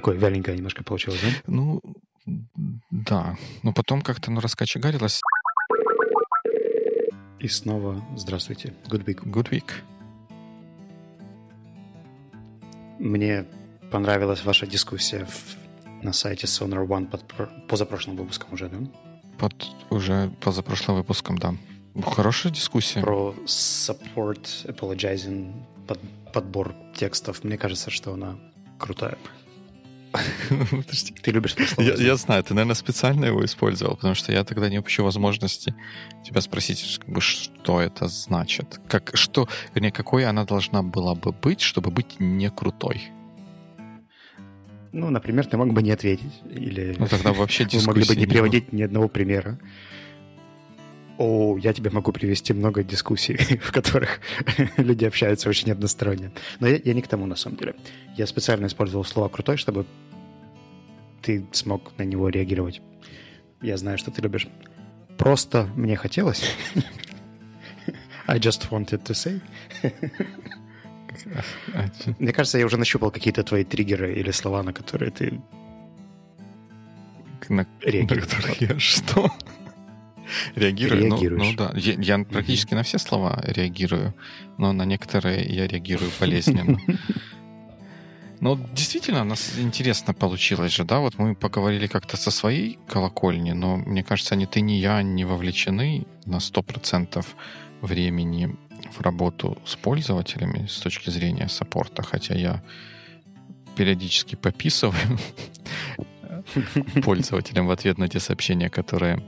Такое вяленькое немножко получилось, да? Ну, да. Но потом как-то ну, раскочегарилось. И снова здравствуйте. Good week. Good week. Мне понравилась ваша дискуссия в, на сайте Sonar One под позапрошлым выпуском уже, да? Под уже позапрошлым выпуском, да. Хорошая дискуссия. Про support, apologizing, под, подбор текстов. Мне кажется, что она крутая. Подожди. Ты любишь это слово? Я, я знаю, ты, наверное, специально его использовал, потому что я тогда не упущу возможности тебя спросить, как бы, что это значит. Как, что, вернее, какой она должна была бы быть, чтобы быть не крутой? Ну, например, ты мог бы не ответить. Или ну, тогда вообще Вы могли бы не приводить ни одного примера. О, я тебе могу привести много дискуссий, в которых люди общаются очень односторонне. Но я, я не к тому, на самом деле. Я специально использовал слово «крутой», чтобы ты смог на него реагировать. Я знаю, что ты любишь. Просто мне хотелось. I just wanted to say. Мне кажется, я уже нащупал какие-то твои триггеры или слова, на которые ты на, на которых я что? Реагирую. Ну, ну да. Я, я практически на все слова реагирую, но на некоторые я реагирую болезненно. Ну, действительно, у нас интересно получилось же, да? Вот мы поговорили как-то со своей колокольни, но мне кажется, ни ты, ни я не вовлечены на 100% времени в работу с пользователями с точки зрения саппорта, хотя я периодически пописываю пользователям в ответ на те сообщения, которые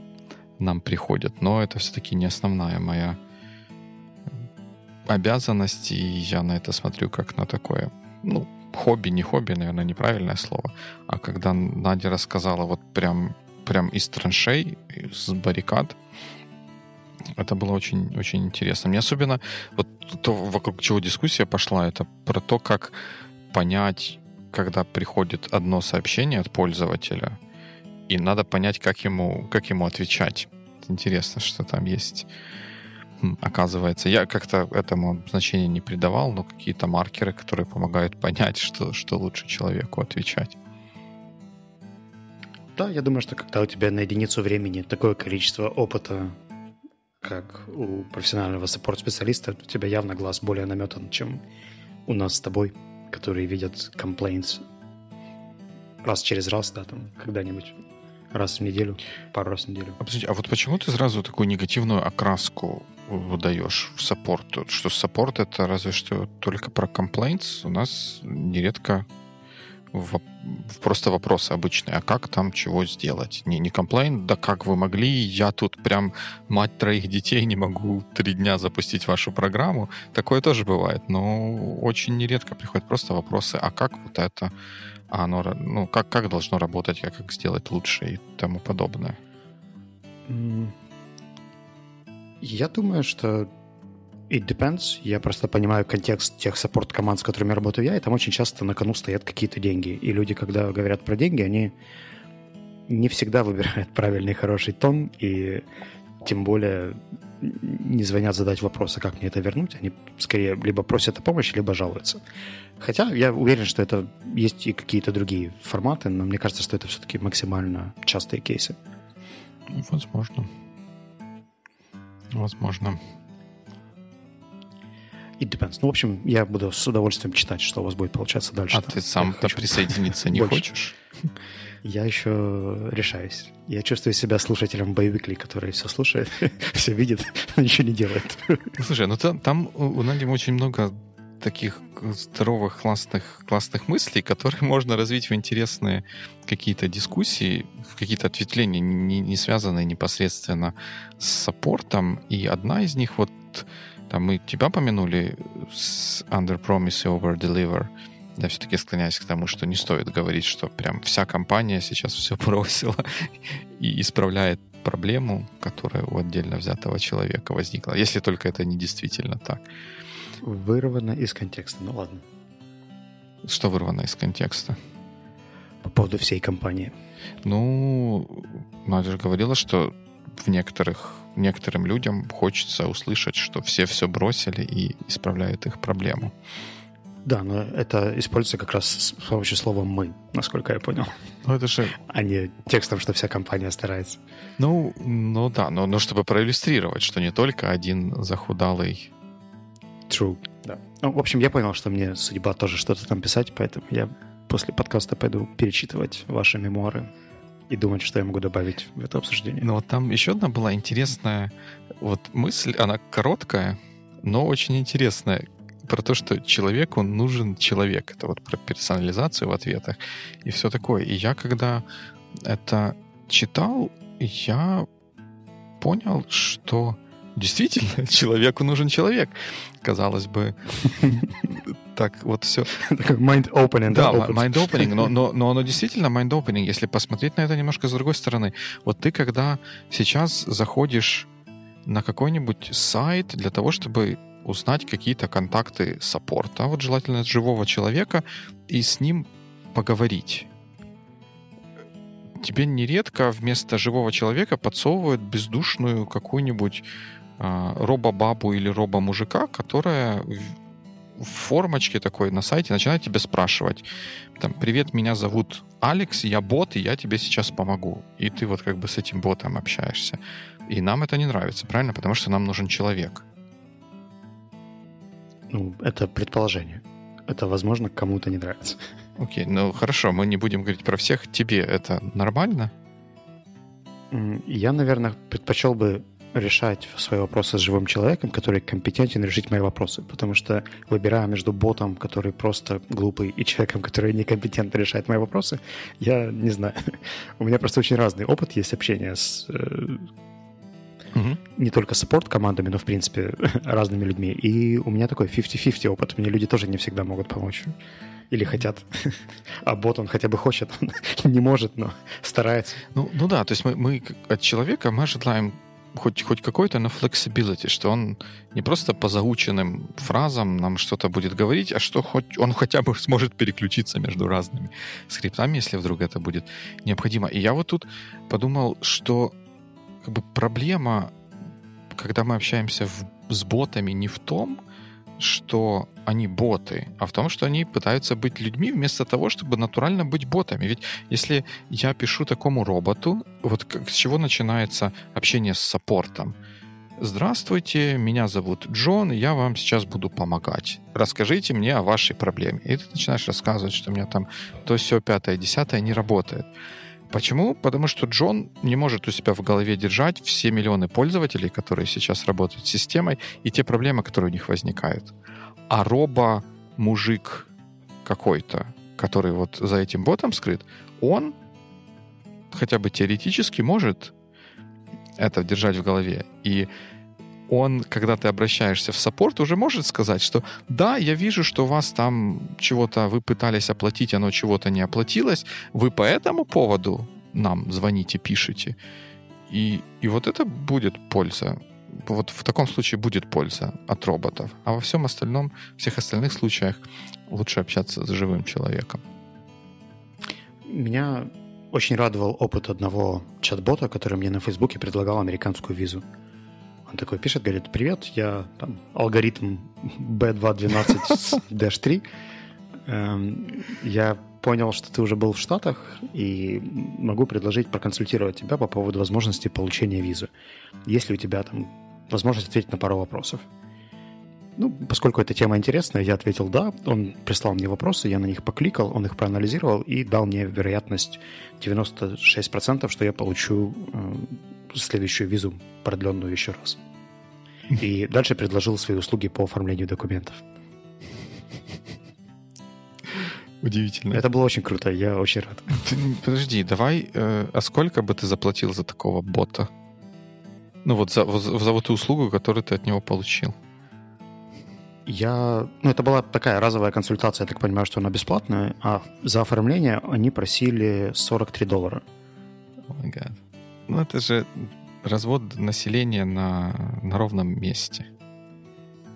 нам приходят. Но это все-таки не основная моя обязанность, и я на это смотрю как на такое, ну, хобби, не хобби, наверное, неправильное слово. А когда Надя рассказала вот прям, прям из траншей, с баррикад, это было очень, очень интересно. Мне особенно вот то, вокруг чего дискуссия пошла, это про то, как понять, когда приходит одно сообщение от пользователя, и надо понять, как ему, как ему отвечать. Интересно, что там есть. Оказывается, я как-то этому значения не придавал, но какие-то маркеры, которые помогают понять, что, что лучше человеку отвечать. Да, я думаю, что когда у тебя на единицу времени такое количество опыта, как у профессионального support-специалиста, у тебя явно глаз более наметан, чем у нас с тобой, которые видят complaints раз через раз, да, там, когда-нибудь раз в неделю, пару раз в неделю. А, а вот почему ты сразу такую негативную окраску выдаешь в support? Что support это разве что только про complaints? У нас нередко в, просто вопросы обычные. А как там чего сделать? Не, не complain, да как вы могли? Я тут прям мать троих детей не могу три дня запустить вашу программу. Такое тоже бывает. Но очень нередко приходят просто вопросы, а как вот это а оно, ну, как, как должно работать, как, как сделать лучше и тому подобное? Я думаю, что it depends. Я просто понимаю контекст тех саппорт-команд, с которыми работаю я, и там очень часто на кону стоят какие-то деньги. И люди, когда говорят про деньги, они не всегда выбирают правильный, хороший тон, и тем более не звонят задать вопросы, как мне это вернуть. Они скорее либо просят о помощи, либо жалуются. Хотя я уверен, что это есть и какие-то другие форматы, но мне кажется, что это все-таки максимально частые кейсы. Возможно. Возможно. It depends. Ну, в общем, я буду с удовольствием читать, что у вас будет получаться дальше. А там. ты сам-то присоединиться не хочешь? Я еще решаюсь. Я чувствую себя слушателем боевикли, который все слушает, все видит, но ничего не делает. Слушай, ну там, там у Нади очень много таких здоровых, классных, классных мыслей, которые можно развить в интересные какие-то дискуссии, в какие-то ответвления, не, не связанные непосредственно с саппортом. И одна из них, вот там мы тебя помянули с Under Promise и Over Deliver — я все-таки склоняюсь к тому, что не стоит говорить, что прям вся компания сейчас все бросила и исправляет проблему, которая у отдельно взятого человека возникла, если только это не действительно так. Вырвано из контекста, ну ладно. Что вырвано из контекста? По поводу всей компании. Ну, Надя же говорила, что в некоторых, некоторым людям хочется услышать, что все все бросили и исправляют их проблему. Да, но это используется как раз с помощью слова «мы», насколько я понял. Ну, это же... А не текстом, что вся компания старается. Ну, ну да, но, но чтобы проиллюстрировать, что не только один захудалый... True, да. Ну, в общем, я понял, что мне судьба тоже что-то там писать, поэтому я после подкаста пойду перечитывать ваши мемуары и думать, что я могу добавить в это обсуждение. Ну вот там еще одна была интересная вот мысль, она короткая, но очень интересная про то, что человеку нужен человек. Это вот про персонализацию в ответах и все такое. И я когда это читал, я понял, что действительно человеку нужен человек. Казалось бы, так вот все. Mind-opening. Да, mind-opening, но, но, но оно действительно mind-opening, если посмотреть на это немножко с другой стороны. Вот ты когда сейчас заходишь на какой-нибудь сайт для того, чтобы узнать какие-то контакты саппорта, вот желательно от живого человека, и с ним поговорить. Тебе нередко вместо живого человека подсовывают бездушную какую-нибудь э, робо-бабу или робо-мужика, которая в формочке такой на сайте начинает тебя спрашивать, там, привет, меня зовут Алекс, я бот, и я тебе сейчас помогу. И ты вот как бы с этим ботом общаешься. И нам это не нравится, правильно? Потому что нам нужен человек. Ну, это предположение. Это, возможно, кому-то не нравится. Окей, ну хорошо, мы не будем говорить про всех. Тебе это нормально? Я, наверное, предпочел бы решать свои вопросы с живым человеком, который компетентен решить мои вопросы. Потому что выбирая между ботом, который просто глупый, и человеком, который некомпетентно решает мои вопросы, я не знаю. У меня просто очень разный опыт есть общения с угу. не только саппорт командами, но, в принципе, разными людьми. И у меня такой 50-50 опыт. Мне люди тоже не всегда могут помочь. Или хотят. А бот, он хотя бы хочет. Он не может, но старается. Ну, ну да, то есть мы, мы от человека мы ожидаем хоть, хоть какой-то, но flexibility, что он не просто по заученным фразам нам что-то будет говорить, а что хоть он хотя бы сможет переключиться между разными скриптами, если вдруг это будет необходимо. И я вот тут подумал, что как бы проблема, когда мы общаемся в, с ботами, не в том, что они боты, а в том, что они пытаются быть людьми вместо того, чтобы натурально быть ботами. Ведь если я пишу такому роботу, вот как, с чего начинается общение с саппортом? Здравствуйте, меня зовут Джон, я вам сейчас буду помогать. Расскажите мне о вашей проблеме. И ты начинаешь рассказывать, что у меня там то все пятое, десятое не работает. Почему? Потому что Джон не может у себя в голове держать все миллионы пользователей, которые сейчас работают с системой, и те проблемы, которые у них возникают. А робо-мужик какой-то, который вот за этим ботом скрыт, он хотя бы теоретически может это держать в голове. И он, когда ты обращаешься в саппорт, уже может сказать, что да, я вижу, что у вас там чего-то вы пытались оплатить, оно чего-то не оплатилось, вы по этому поводу нам звоните, пишите. И, и вот это будет польза. Вот в таком случае будет польза от роботов. А во всем остальном, всех остальных случаях лучше общаться с живым человеком. Меня очень радовал опыт одного чат-бота, который мне на Фейсбуке предлагал американскую визу. Он такой пишет, говорит, привет, я там алгоритм B212-3. Эм, я понял, что ты уже был в Штатах, и могу предложить проконсультировать тебя по поводу возможности получения визы. Есть ли у тебя там возможность ответить на пару вопросов? Ну, поскольку эта тема интересная, я ответил «да». Он прислал мне вопросы, я на них покликал, он их проанализировал и дал мне вероятность 96%, что я получу э, следующую визу, продленную еще раз. И дальше предложил свои услуги по оформлению документов. Удивительно. Это было очень круто, я очень рад. подожди, давай, э, а сколько бы ты заплатил за такого бота? Ну вот за, за, за вот ту услугу, которую ты от него получил. Я... Ну, это была такая разовая консультация, я так понимаю, что она бесплатная, а за оформление они просили 43 доллара. Oh God. Ну, это же развод населения на, на ровном месте.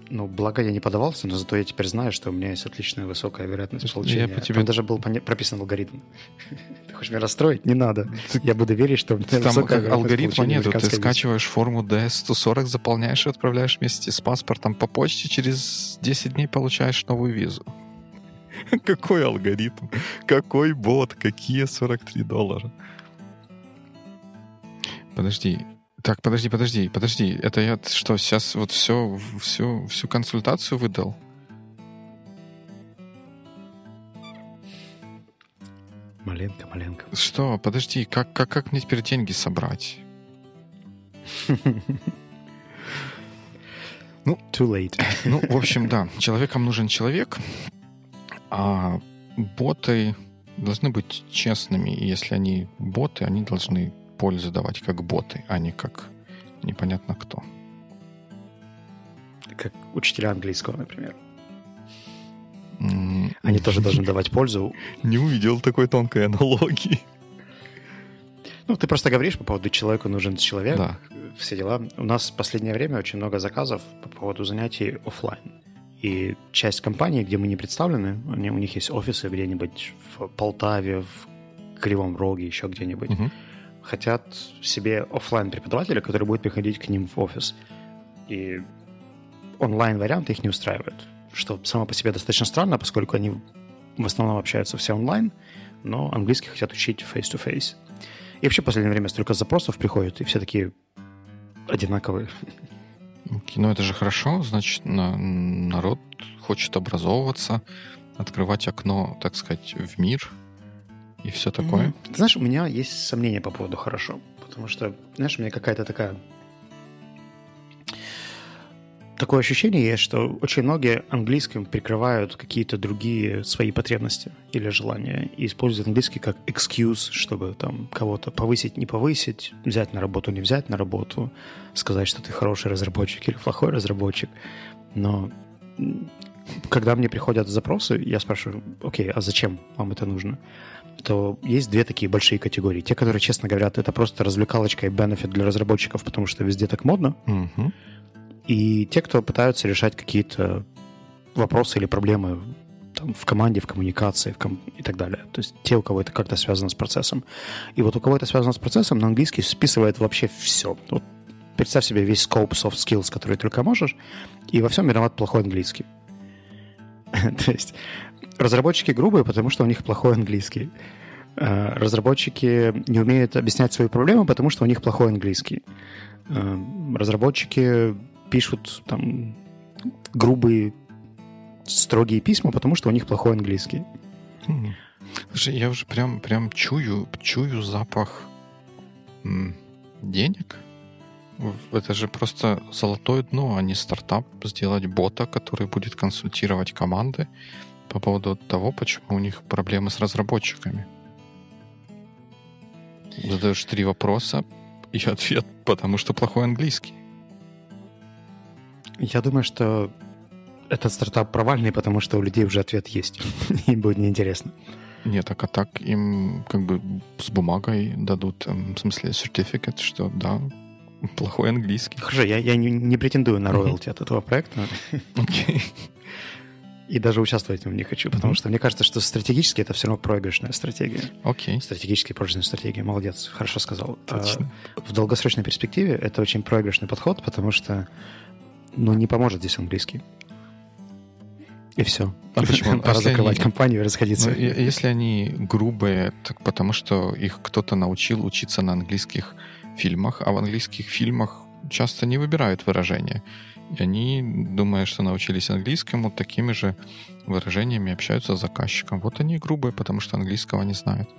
Ну, благо я не подавался, но зато я теперь знаю, что у меня есть отличная высокая вероятность получения. Я по тебе... Там даже был прописан алгоритм. Ты хочешь меня расстроить? Не надо. Я буду верить, что у меня Там высокая алгоритма нету. Ты скачиваешь форму DS-140, заполняешь и отправляешь вместе с паспортом по почте. Через 10 дней получаешь новую визу. Какой алгоритм? Какой бот? Какие 43 доллара? Подожди. Так, подожди, подожди, подожди. Это я что, сейчас вот все, всю, всю консультацию выдал? Маленько, маленько. Что? Подожди, как, как, как мне теперь деньги собрать? Ну, too late. Ну, в общем, да, человекам нужен человек, а боты должны быть честными. И если они боты, они должны пользу давать как боты, а не как непонятно кто. Как учителя английского, например. Они тоже должны давать пользу. Не увидел такой тонкой аналогии. Ну, ты просто говоришь по поводу человеку нужен человек, Да. все дела. У нас в последнее время очень много заказов по поводу занятий оффлайн. И часть компаний, где мы не представлены, они, у них есть офисы где-нибудь в Полтаве, в Кривом Роге, еще где-нибудь. Мгм. Хотят себе оффлайн преподавателя, который будет приходить к ним в офис. И онлайн-варианты их не устраивают. Что само по себе достаточно странно, поскольку они в основном общаются все онлайн, но английский хотят учить face-to-face. И вообще в последнее время столько запросов приходит, и все такие одинаковые. Окей, Ну, это же хорошо, значит, на- народ хочет образовываться, открывать окно, так сказать, в мир и все такое. Ты знаешь, у меня есть сомнения по поводу «хорошо». Потому что, знаешь, у меня какая-то такая... Такое ощущение есть, что очень многие английским прикрывают какие-то другие свои потребности или желания и используют английский как excuse, чтобы там кого-то повысить, не повысить, взять на работу, не взять на работу, сказать, что ты хороший разработчик или плохой разработчик. Но когда мне приходят запросы, я спрашиваю, окей, а зачем вам это нужно? То есть две такие большие категории. Те, которые, честно говорят, это просто развлекалочка и бенефит для разработчиков, потому что везде так модно. Мгм. И те, кто пытаются решать какие-то вопросы или проблемы там, в команде, в коммуникации в ком- и так далее. То есть те, у кого это как-то связано с процессом. И вот у кого это связано с процессом, на английский списывает вообще все. Вот представь себе весь scope soft skills, который только можешь, и во всем виноват плохой английский. То есть разработчики грубые, потому что у них плохой английский. Э, Разработчики не умеют объяснять свои проблемы, потому что у них плохой английский. Э, Разработчики пишут там грубые, строгие письма, потому что у них плохой английский. М. Слушай, я уже прям, прям чую, чую запах денег. Это же просто золотое дно, а не стартап. Сделать бота, который будет консультировать команды по поводу того, почему у них проблемы с разработчиками. Задаешь три вопроса и ответ, потому что плохой английский. Я думаю, что этот стартап провальный, потому что у людей уже ответ есть. Им будет неинтересно. Нет, так а так им как бы с бумагой дадут, эм, в смысле, сертификат, что да, плохой английский. Хорошо, я, я не, не претендую на роялти от этого проекта. Окей. И даже участвовать в нем не хочу, потому Мгм. что мне кажется, что стратегически это все равно проигрышная стратегия. Окей. Стратегически проигрышная стратегия. Молодец, хорошо сказал. А, Точно. в долгосрочной перспективе это очень проигрышный подход, потому что ну, не поможет здесь английский. И все. А почему? А Пора если закрывать они- компанию и расходиться. Ну, если они грубые, так потому что их кто-то научил учиться на английских фильмах, а в английских фильмах часто не выбирают выражения. И они, думая, что научились английскому, такими же выражениями общаются с заказчиком. Вот они грубые, потому что английского не знают.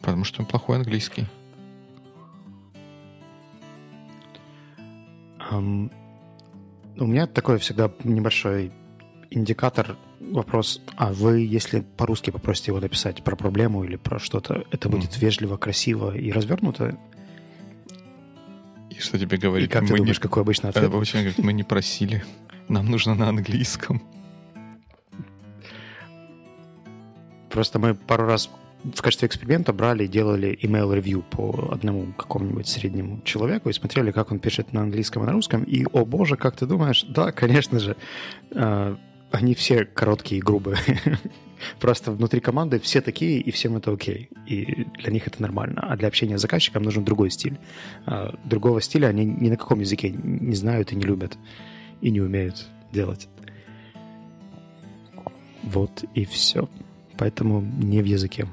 Потому что плохой английский. Ам, у меня такой всегда небольшой индикатор, вопрос, а вы, если по-русски попросите его написать про проблему или про что-то, это будет Мгм. вежливо, красиво и развернуто? И что тебе И говорит? как ты мы, думаешь, не, какой обычный э, ответ? обычно говорят, мы не просили. Нам нужно на английском. Просто мы пару раз в качестве эксперимента брали и делали email ревью по одному какому-нибудь среднему человеку и смотрели, как он пишет на английском и на русском. И, о боже, как ты думаешь? Да, конечно же, э, они все короткие и грубые. Просто внутри команды все такие, и всем это окей. И для них это нормально. А для общения с заказчиком нужен другой стиль. А Другого стиля они ни на каком языке не знают и не любят. И не умеют делать. Вот и все. Поэтому не в языке.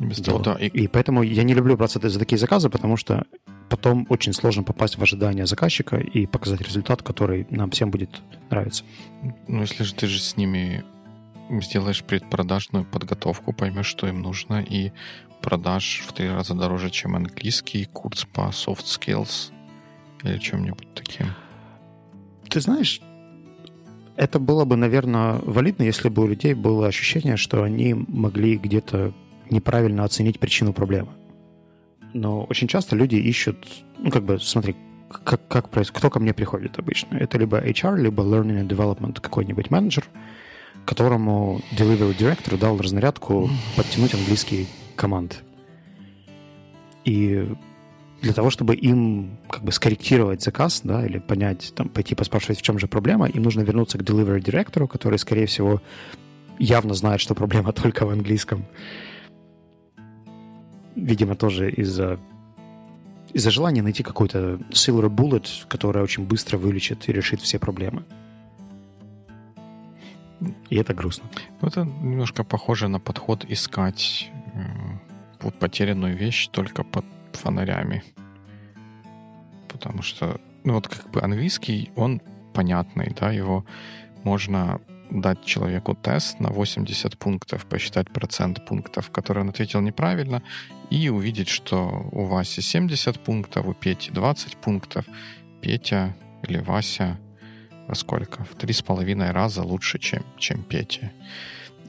Без того, да. И... и поэтому я не люблю браться за такие заказы, потому что потом очень сложно попасть в ожидания заказчика и показать результат, который нам всем будет нравиться. Ну, если же ты же с ними сделаешь предпродажную подготовку, поймешь, что им нужно, и продашь в три раза дороже, чем английский курс по soft skills или чем-нибудь таким. Ты знаешь, это было бы, наверное, валидно, если бы у людей было ощущение, что они могли где-то неправильно оценить причину проблемы. Но очень часто люди ищут, ну, как бы, смотри, как, как происходит, кто ко мне приходит обычно? Это либо HR, либо Learning and Development какой-нибудь менеджер, которому delivery director дал разнарядку подтянуть английский команд. И для того, чтобы им как бы скорректировать заказ, да, или понять, там, пойти поспрашивать, в чем же проблема, им нужно вернуться к delivery директору, который, скорее всего, явно знает, что проблема только в английском. Видимо, тоже из-за из-за желания найти какой-то silver bullet, которая очень быстро вылечит и решит все проблемы. И это грустно. Ну, это немножко похоже на подход искать э, потерянную вещь только под фонарями. Потому что, ну вот как бы английский, он понятный, да, его можно дать человеку тест на 80 пунктов, посчитать процент пунктов, которые он ответил неправильно, и увидеть, что у Васи 70 пунктов, у Пети 20 пунктов, Петя или Вася во сколько? В три с половиной раза лучше, чем, чем Петя.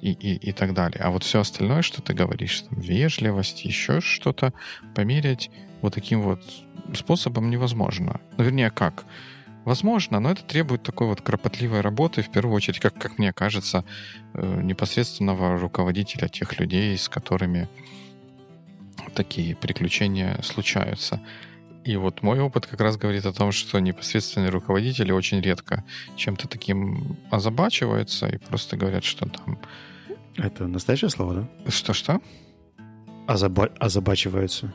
И, и, и так далее. А вот все остальное, что ты говоришь, там, вежливость, еще что-то, померять вот таким вот способом невозможно. Ну, вернее, как? Возможно, но это требует такой вот кропотливой работы, в первую очередь, как, как мне кажется, э, непосредственного руководителя тех людей, с которыми такие приключения случаются. И вот мой опыт как раз говорит о том, что непосредственные руководители очень редко чем-то таким озабачиваются и просто говорят, что там... Это настоящее слово, да? Что-что? Озаба... Озабачиваются.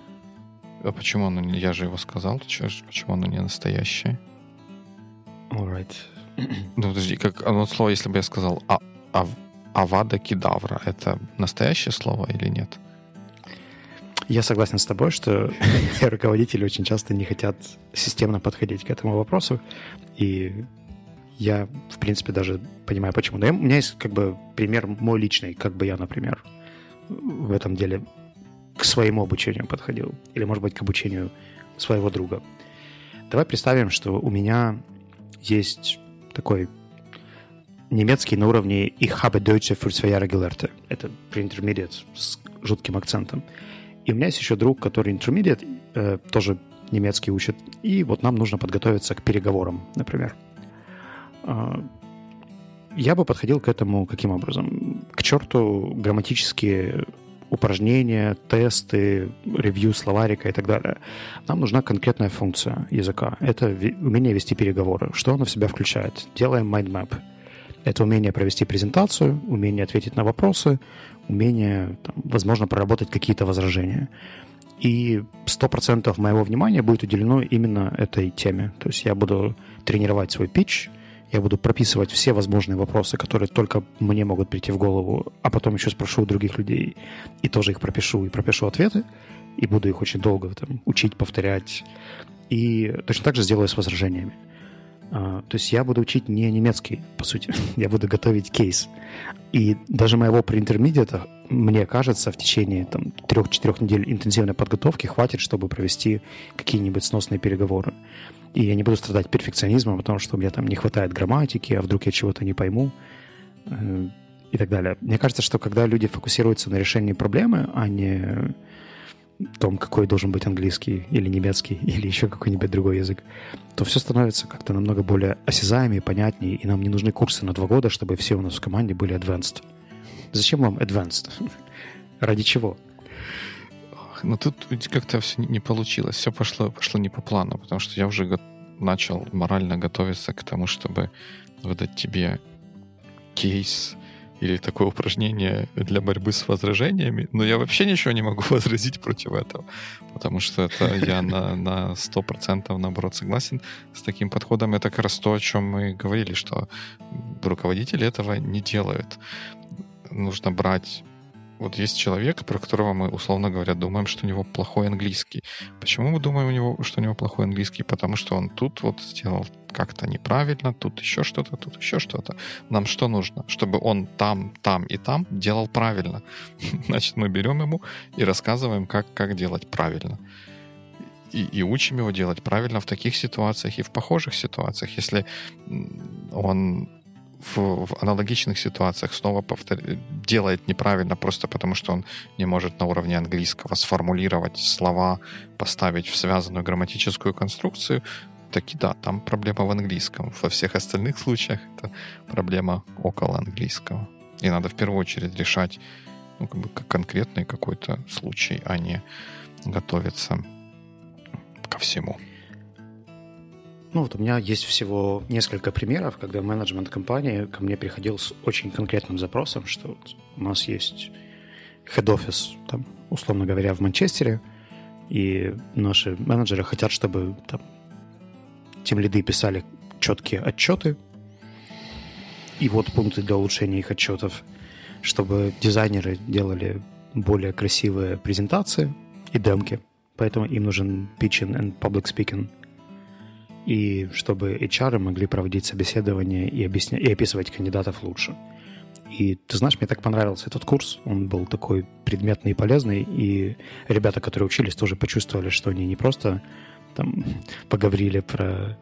А почему оно... Я же его сказал. Почему оно не настоящее? Alright. Ну, подожди, как оно слово, если бы я сказал а, а, авада кедавра, это настоящее слово или нет? Я согласен с тобой, что руководители очень часто не хотят системно подходить к этому вопросу. И я, в принципе, даже понимаю, почему. Но я, у меня есть как бы пример мой личный, как бы я, например, в этом деле к своему обучению подходил. Или, может быть, к обучению своего друга. Давай представим, что у меня есть такой немецкий на уровне Ich habe Deutsche für zwei Jahre. Это pre-intermediate с жутким акцентом. И у меня есть еще друг, который intermediate, э, тоже немецкий учит. И вот нам нужно подготовиться к переговорам, например. Э, я бы подходил к этому каким образом? К черту грамматические упражнения, тесты, ревью словарика и так далее. Нам нужна конкретная функция языка. Это умение вести переговоры. Что оно в себя включает? Делаем mind map. Это умение провести презентацию, умение ответить на вопросы, умение, там, возможно, проработать какие-то возражения. И 100% моего внимания будет уделено именно этой теме. То есть я буду тренировать свой pitch, я буду прописывать все возможные вопросы, которые только мне могут прийти в голову, а потом еще спрошу у других людей, и тоже их пропишу, и пропишу ответы, и буду их очень долго там, учить, повторять. И точно так же сделаю с возражениями. Uh, то есть я буду учить не немецкий, по сути. я буду готовить кейс. И даже моего преинтермедиата, мне кажется, в течение там, трех-четырех недель интенсивной подготовки хватит, чтобы провести какие-нибудь сносные переговоры. И я не буду страдать перфекционизмом, потому что у меня там не хватает грамматики, а вдруг я чего-то не пойму э, и так далее. Мне кажется, что когда люди фокусируются на решении проблемы, а не том, какой должен быть английский или немецкий или еще какой-нибудь другой язык, то все становится как-то намного более осязаемее, понятнее, и нам не нужны курсы на два года, чтобы все у нас в команде были advanced. Зачем вам advanced? Ради чего? Но тут как-то все не получилось. Все пошло, пошло не по плану, потому что я уже начал морально готовиться к тому, чтобы выдать тебе кейс или такое упражнение для борьбы с возражениями, но я вообще ничего не могу возразить против этого, потому что это я на, на 100% наоборот согласен с таким подходом. Это как раз то, о чем мы говорили, что руководители этого не делают. Нужно брать вот есть человек, про которого мы, условно говоря, думаем, что у него плохой английский. Почему мы думаем, у него, что у него плохой английский? Потому что он тут вот сделал как-то неправильно, тут еще что-то, тут еще что-то. Нам что нужно? Чтобы он там, там и там делал правильно. Значит, мы берем ему и рассказываем, как, как делать правильно. И, и учим его делать правильно в таких ситуациях и в похожих ситуациях. Если он в, в аналогичных ситуациях снова повтор... делает неправильно просто потому, что он не может на уровне английского сформулировать слова, поставить в связанную грамматическую конструкцию, таки да, там проблема в английском. Во всех остальных случаях это проблема около английского. И надо в первую очередь решать ну, как бы конкретный какой-то случай, а не готовиться ко всему. Ну вот у меня есть всего несколько примеров, когда менеджмент компании ко мне приходил с очень конкретным запросом, что вот у нас есть head-офис, там, условно говоря, в Манчестере, и наши менеджеры хотят, чтобы там тем лиды писали четкие отчеты, и вот пункты для улучшения их отчетов, чтобы дизайнеры делали более красивые презентации и демки. Поэтому им нужен pitching and public speaking – и чтобы HR могли проводить собеседование и, объясня... и описывать кандидатов лучше. И ты знаешь, мне так понравился этот курс. Он был такой предметный и полезный. И ребята, которые учились, тоже почувствовали, что они не просто там поговорили про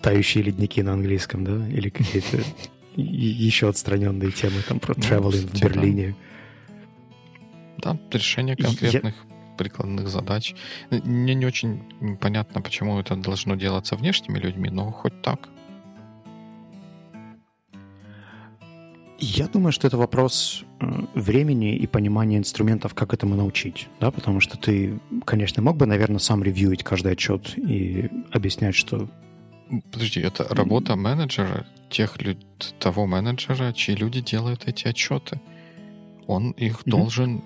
тающие ледники на английском, да, или какие-то еще отстраненные темы, там, про ну, traveling в Берлине. Да, решение конкретных прикладных задач. Мне не очень понятно, почему это должно делаться внешними людьми, но хоть так. Я думаю, что это вопрос времени и понимания инструментов, как этому научить, да, потому что ты, конечно, мог бы, наверное, сам ревьюить каждый отчет и объяснять, что... Подожди, это работа менеджера, тех люд... того менеджера, чьи люди делают эти отчеты. Он их mm-hmm. должен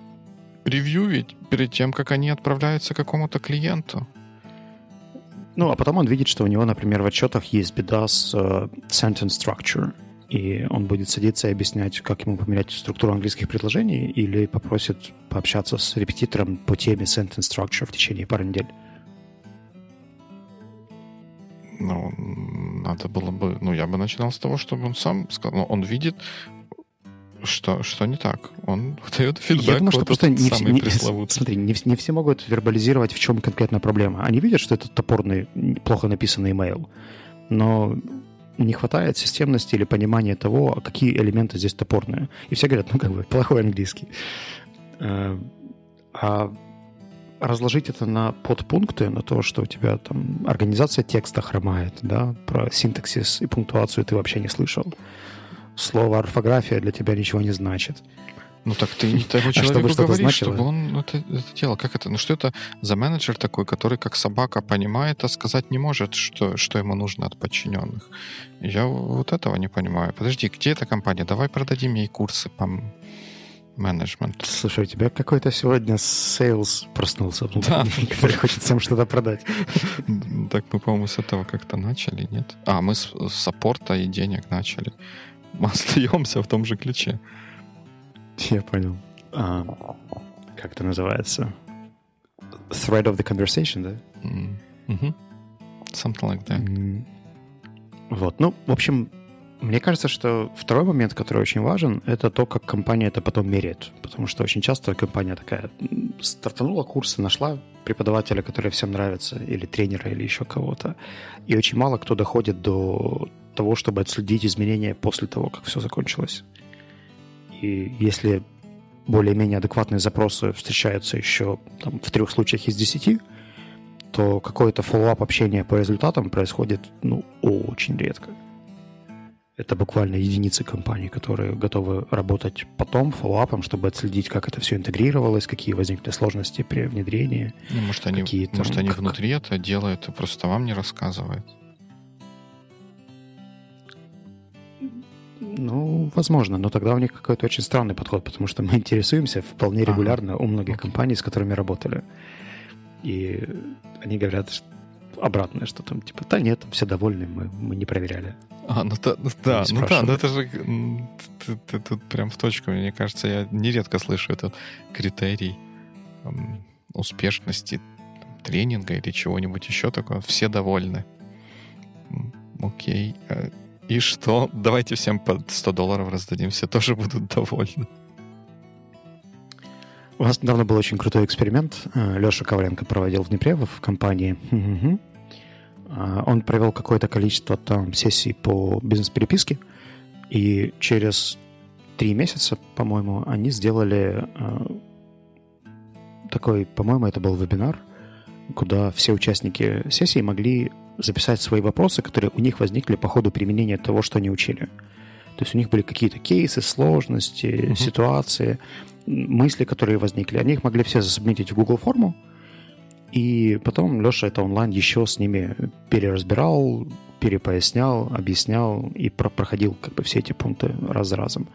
ревьюить перед тем, как они отправляются какому-то клиенту. Ну, а потом он видит, что у него, например, в отчетах есть беда с uh, sentence structure, и он будет садиться и объяснять, как ему поменять структуру английских предложений, или попросит пообщаться с репетитором по теме sentence structure в течение пары недель. Ну, надо было бы... Ну, я бы начинал с того, чтобы он сам сказал... Ну, он видит что, что не так? Он дает фидбэк. Я думаю, что вот просто не, самый не. Смотри, не, не все могут вербализировать, в чем конкретно проблема. Они видят, что это топорный, плохо написанный имейл, но не хватает системности или понимания того, какие элементы здесь топорные. И все говорят, ну, как бы, плохой английский. Э, а разложить это на подпункты, на то, что у тебя там организация текста хромает, да, про синтаксис и пунктуацию ты вообще не слышал слово орфография для тебя ничего не значит. Ну так ты тому человеку а чтобы говоришь, чтобы он это, это делал. Как это? Ну что это за менеджер такой, который как собака понимает, а сказать не может, что, что ему нужно от подчиненных? Я вот этого не понимаю. Подожди, где эта компания? Давай продадим ей курсы по менеджменту. Слушай, у тебя какой-то сегодня sales проснулся, да. который хочет всем что-то продать. Так мы, по-моему, с этого как-то начали, нет? А, мы с support а и денег начали мы остаемся в том же ключе. Я понял. А, как это называется? Thread of the conversation, да? Mm-hmm. Something like that. Mm. Вот. Ну, в общем, мне кажется, что второй момент, который очень важен, это то, как компания это потом меряет. Потому что очень часто компания такая стартанула курсы, нашла преподавателя, который всем нравится, или тренера, или еще кого-то. И очень мало кто доходит до того, чтобы отследить изменения после того, как все закончилось. И если более-менее адекватные запросы встречаются еще там, в трех случаях из десяти, то какое-то follow-up общения по результатам происходит ну, очень редко. Это буквально единицы компаний, которые готовы работать потом, фоллоуапом, чтобы отследить, как это все интегрировалось, какие возникли сложности при внедрении. Ну, может, они, может, они как... внутри это делают, и просто вам не рассказывают. Ну, возможно, но тогда у них какой-то очень странный подход, потому что мы интересуемся вполне регулярно ага. у многих okay. компаний, с которыми работали. И они говорят обратное, что там типа, да нет, все довольны, мы, мы не проверяли. А, ну, та, ну да, ну да, ну это же ты, ты, тут прям в точку. Мне кажется, я нередко слышу этот критерий эм, успешности тренинга или чего-нибудь еще такого. Все довольны. Окей. И что? Давайте всем по 100 долларов раздадим, все тоже будут довольны. У нас недавно был очень крутой эксперимент. Э, Леша Коваленко проводил в Днепре в компании. А, он провел какое-то количество там сессий по бизнес-переписке, и через три месяца, по-моему, они сделали э, такой, по-моему, это был вебинар, куда все участники сессии могли записать свои вопросы, которые у них возникли по ходу применения того, что они учили. То есть у них были какие-то кейсы, сложности, uh-huh. ситуации, мысли, которые возникли. Они их могли все засубмитить в Google форму, и потом Леша это онлайн еще с ними переразбирал, перепояснял, объяснял и про проходил как бы все эти пункты раз за разом.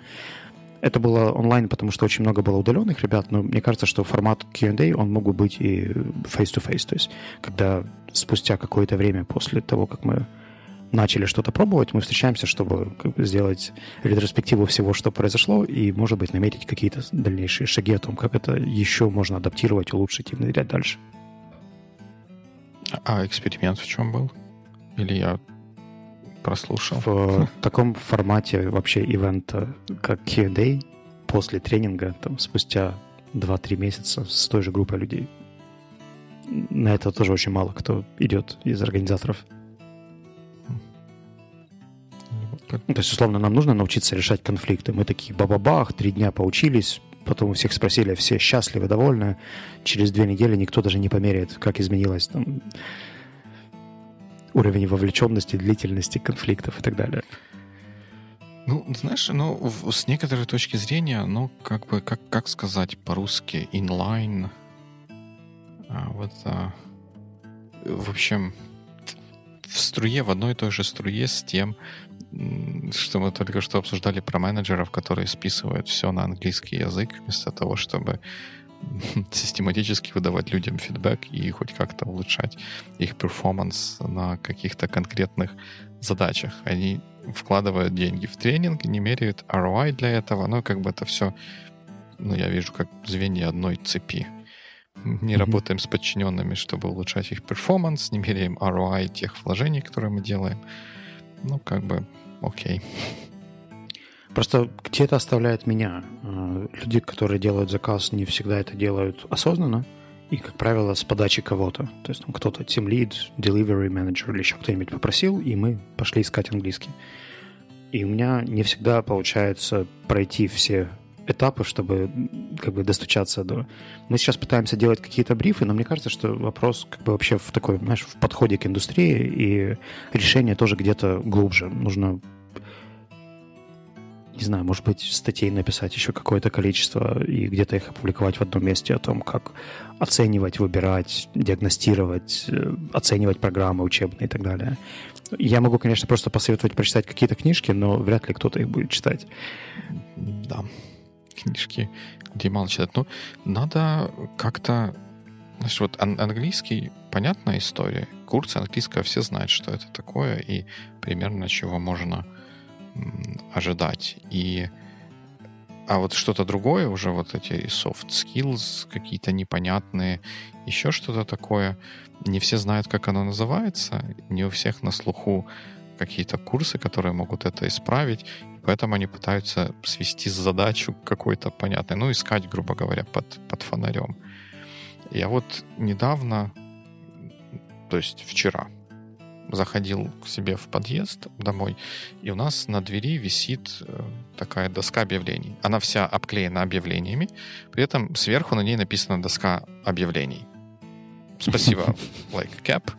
Это было онлайн, потому что очень много было удаленных ребят, но мне кажется, что формат Q&A, он мог бы быть и face-to-face, то есть когда спустя какое-то время после того, как мы начали что-то пробовать, мы встречаемся, чтобы сделать ретроспективу всего, что произошло, и, может быть, наметить какие-то дальнейшие шаги о том, как это еще можно адаптировать, улучшить и внедрять дальше. А эксперимент в чем был? Или я прослушал. В таком формате вообще ивента, как Q&A, после тренинга, там, спустя 2-3 месяца с той же группой людей. На это тоже очень мало кто идет из организаторов. Ну, то есть, условно, нам нужно научиться решать конфликты. Мы такие бабабах, три дня поучились, потом у всех спросили, все счастливы, довольны. Через две недели никто даже не померяет, как изменилось там, уровень вовлеченности, длительности конфликтов и так далее. Ну, знаешь, ну, с некоторой точки зрения, ну, как бы, как, как сказать по-русски, inline, а, вот, а, в общем, в струе, в одной и той же струе с тем, что мы только что обсуждали про менеджеров, которые списывают все на английский язык, вместо того, чтобы систематически выдавать людям feedback и хоть как-то улучшать их performance на каких-то конкретных задачах. Они вкладывают деньги в тренинг, не меряют ROI для этого, но как бы это все, ну, я вижу, как звенья одной цепи. Не mm-hmm. работаем с подчиненными, чтобы улучшать их performance, не меряем ROI тех вложений, которые мы делаем. Ну, как бы, окей. Просто где это оставляет меня? А, люди, которые делают заказ, не всегда это делают осознанно и, как правило, с подачи кого-то. То есть там кто-то team lead, delivery manager или еще кто-нибудь попросил, и мы пошли искать английский. И у меня не всегда получается пройти все этапы, чтобы как бы достучаться до... Мы сейчас пытаемся делать какие-то брифы, но мне кажется, что вопрос как бы вообще в такой, знаешь, в подходе к индустрии, и решение тоже где-то глубже. Нужно не знаю, может быть, статей написать еще какое-то количество и где-то их опубликовать в одном месте о том, как оценивать, выбирать, диагностировать, э, оценивать программы учебные и так далее. Я могу, конечно, просто посоветовать прочитать какие-то книжки, но вряд ли кто-то их будет читать. Да, книжки где мало читать. Ну, надо как-то... Знаешь, вот английский, понятная история. Курсы английского все знают, что это такое, и примерно чего можно ожидать. И а вот что-то другое, уже вот эти soft skills какие-то непонятные, еще что-то такое, не все знают, как оно называется, не у всех на слуху какие-то курсы, которые могут это исправить, поэтому они пытаются свести задачу какой-то понятной, ну, искать, грубо говоря, под, под фонарем. Я вот недавно, то есть вчера, заходил к себе в подъезд домой, и у нас на двери висит э, такая доска объявлений. Она вся обклеена объявлениями, при этом сверху на ней написана доска объявлений. Спасибо, like cap.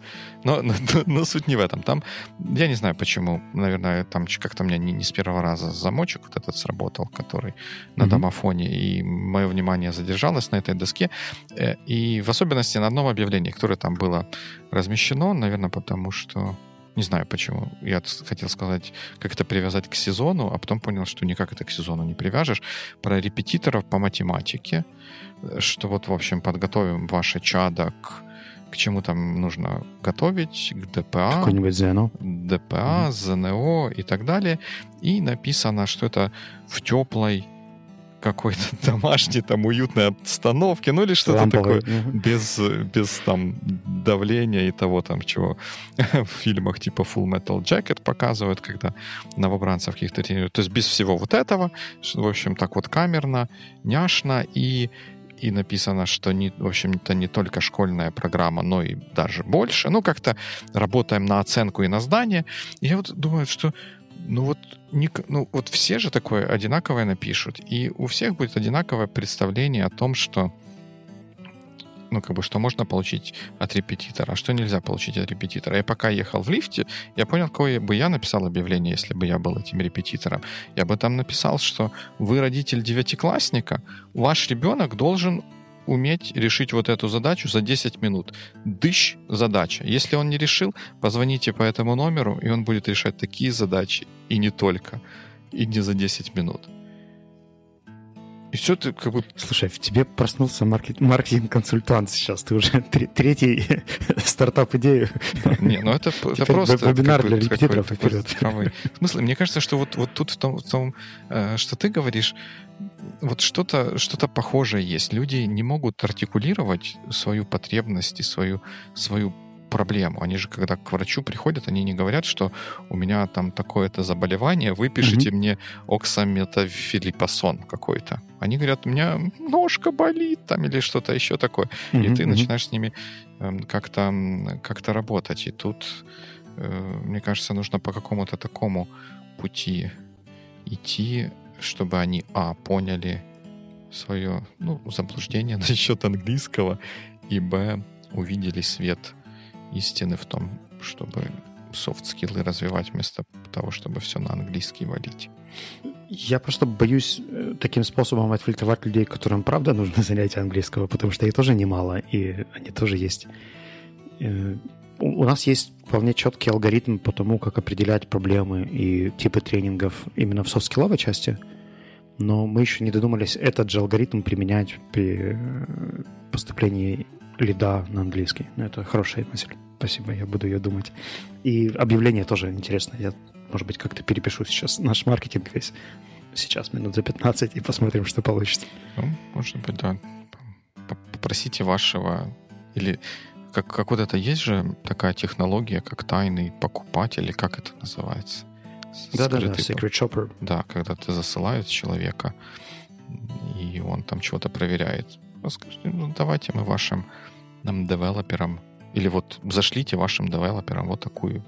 Но, но, но суть не в этом. Там, я не знаю почему, наверное, там как-то у меня не, не с первого раза замочек вот этот сработал, который на mm-hmm. домофоне, и мое внимание задержалось на этой доске. Э, и в особенности на одном объявлении, которое там было размещено, наверное, потому что Не знаю почему. Я хотел сказать, как это привязать к сезону, а потом понял, что никак это к сезону не привяжешь. Про репетиторов по математике, что вот, в общем, подготовим ваше чадо к к чему там нужно готовить, к ДПА. Какой-нибудь ЗНО. ДПА, mm-hmm. ЗНО и так далее. И написано, что это в теплой какой-то домашней, там, уютной обстановке, ну или что-то такое, угу. без, без там давления и того там, чего в фильмах типа Full Metal Jacket показывают, когда новобранцев каких-то тренируют. То есть без всего вот этого, в общем, так вот камерно, няшно и и написано, что, не, в общем-то, не только школьная программа, но и даже больше. Ну, как-то работаем на оценку и на здание. И я вот думаю, что ну вот, не, ну вот все же такое одинаковое напишут, и у всех будет одинаковое представление о том, что ну, как бы, что можно получить от репетитора, а что нельзя получить от репетитора. Я пока ехал в лифте, я понял, какое бы я написал объявление, если бы я был этим репетитором. Я бы там написал, что вы родитель девятиклассника, ваш ребенок должен уметь решить вот эту задачу за 10 минут. Дыщ задача. Если он не решил, позвоните по этому номеру, и он будет решать такие задачи, и не только, и не за 10 минут. И все ты как бы... Слушай, в тебе проснулся маркет... маркетинг-консультант сейчас. Ты уже третий стартап-идею. Да, не, ну это, это просто... Вебинар для репетиторов вперед. В смысле, мне кажется, что вот, вот тут в том, в том, э, что ты говоришь, вот что-то что похожее есть. Люди не могут артикулировать свою потребность и свою, свою проблему. Они же, когда к врачу приходят, они не говорят, что у меня там такое-то заболевание, выпишите mm-hmm. мне оксаметофилипасон какой-то. Они говорят, у меня ножка болит там или что-то еще такое. Mm-hmm. И ты начинаешь с ними э, как-то, как-то работать. И тут, э, мне кажется, нужно по какому-то такому пути идти, чтобы они, а, поняли свое ну, заблуждение насчет английского, и, б, увидели свет истины в том, чтобы софт-скиллы развивать вместо того, чтобы все на английский валить. Я просто боюсь э, таким способом отфильтровать людей, которым правда нужно занятие английского, потому что их тоже немало, и они тоже есть. Э, у нас есть вполне четкий алгоритм по тому, как определять проблемы и типы тренингов именно в софт-скилловой части, но мы еще не додумались этот же алгоритм применять при э, поступлении лида на английский. Это хорошая мысль. Спасибо, я буду ее думать. И объявление тоже интересно. Я, может быть, как-то перепишу сейчас наш маркетинг весь. Сейчас минут за 15 и посмотрим, что получится. Ну, может быть, да. Попросите вашего... Или как, как вот это есть же такая технология, как тайный покупатель, или как это называется? Да-да-да, Secret Shopper. Да, когда ты засылают человека, и он там чего-то проверяет. Скажите, ну, давайте мы вашим нам девелоперам или вот зашлите вашим девелоперам вот такую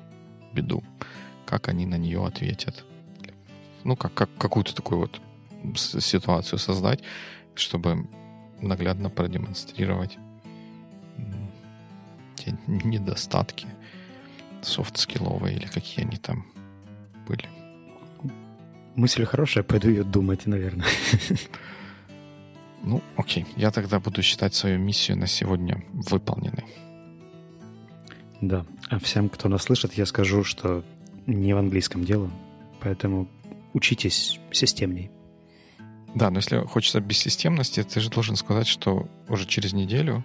беду. Как они на нее ответят? Ну, как, как какую-то такую вот ситуацию создать, чтобы наглядно продемонстрировать те недостатки софт-скилловые или какие они там были. Мысль хорошая, пойду ее думать, наверное. Ну, окей. Я тогда буду считать свою миссию на сегодня выполненной. Да. А всем, кто нас слышит, я скажу, что не в английском дело, поэтому учитесь системней. Да, но если хочется бессистемности, ты же должен сказать, что уже через неделю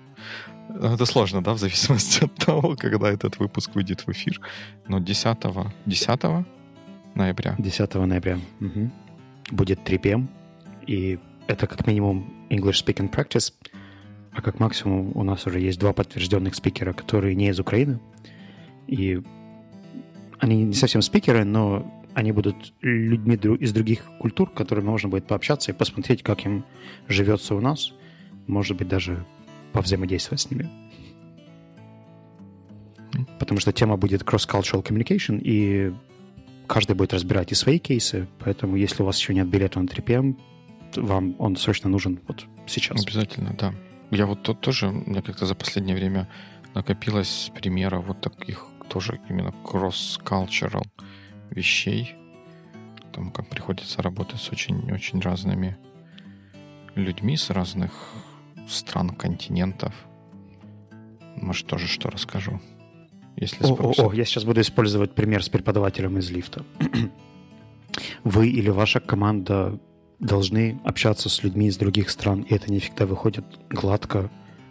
ну, это сложно, да, в зависимости от того, когда этот выпуск выйдет в эфир. Но 10, 10 ноября. 10 ноября. Угу. Будет 3 p.m. И это как минимум English Speaking Practice — а как максимум у нас уже есть два подтвержденных спикера, которые не из Украины. И они не совсем спикеры, но они будут людьми из других культур, которыми можно будет пообщаться и посмотреть, как им живется у нас. Может быть, даже повзаимодействовать с ними. Потому что тема будет cross-cultural communication, и каждый будет разбирать и свои кейсы, поэтому если у вас еще нет билета на 3PM, вам он срочно нужен вот сейчас. Обязательно, да. Я вот тут тоже, у меня как-то за последнее время накопилось примеров вот таких тоже именно cross-cultural вещей. Там как приходится работать с очень-очень разными людьми с разных стран, континентов. Может, тоже что расскажу. если О, спросят. о, о, я сейчас буду использовать пример с преподавателем из лифта. Вы или ваша команда должны общаться с людьми из других стран, и это не всегда выходит гладко,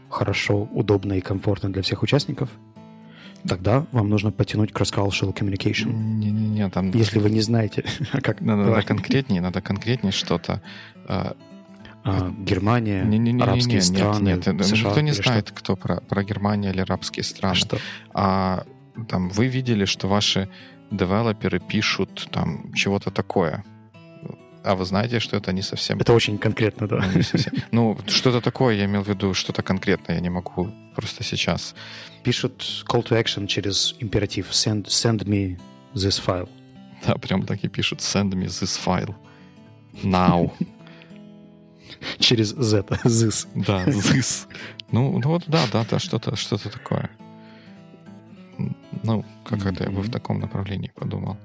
хорошо, удобно и комфортно для всех участников. Тогда вам нужно потянуть cross-cultural communication. Не-не-не, там Если вы не знаете, а как надо, надо конкретнее, надо конкретнее что-то. А, А, Германия, Не-не-не, арабские нет, страны, нет, нет, США никто не или что? знает, кто про, про Германию или арабские А страны. что? А там вы видели, что ваши девелоперы пишут там чего-то такое. А вы знаете, что это не совсем... Это очень конкретно, да. ну, не совсем- Ну, что-то такое, я имел в виду, что-то конкретное, я не могу просто сейчас. Пишут call to action через императив send, send me this file. Да, прям так и пишут, send me this file. Now. Через Z, this. Да, this. Ну, ну вот, да, да, да, что-то что такое. Ну, как это я бы в таком направлении подумал.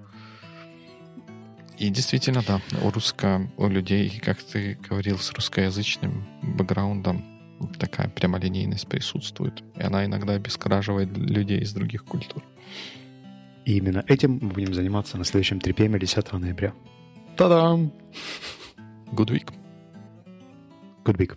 И действительно, да, у русско, у людей, как ты говорил, с русскоязычным бэкграундом такая прямолинейность присутствует. И она иногда обескураживает людей из других культур. И именно этим мы будем заниматься на следующем 3 PM 10 ноября. Та-дам! Good week. Good week.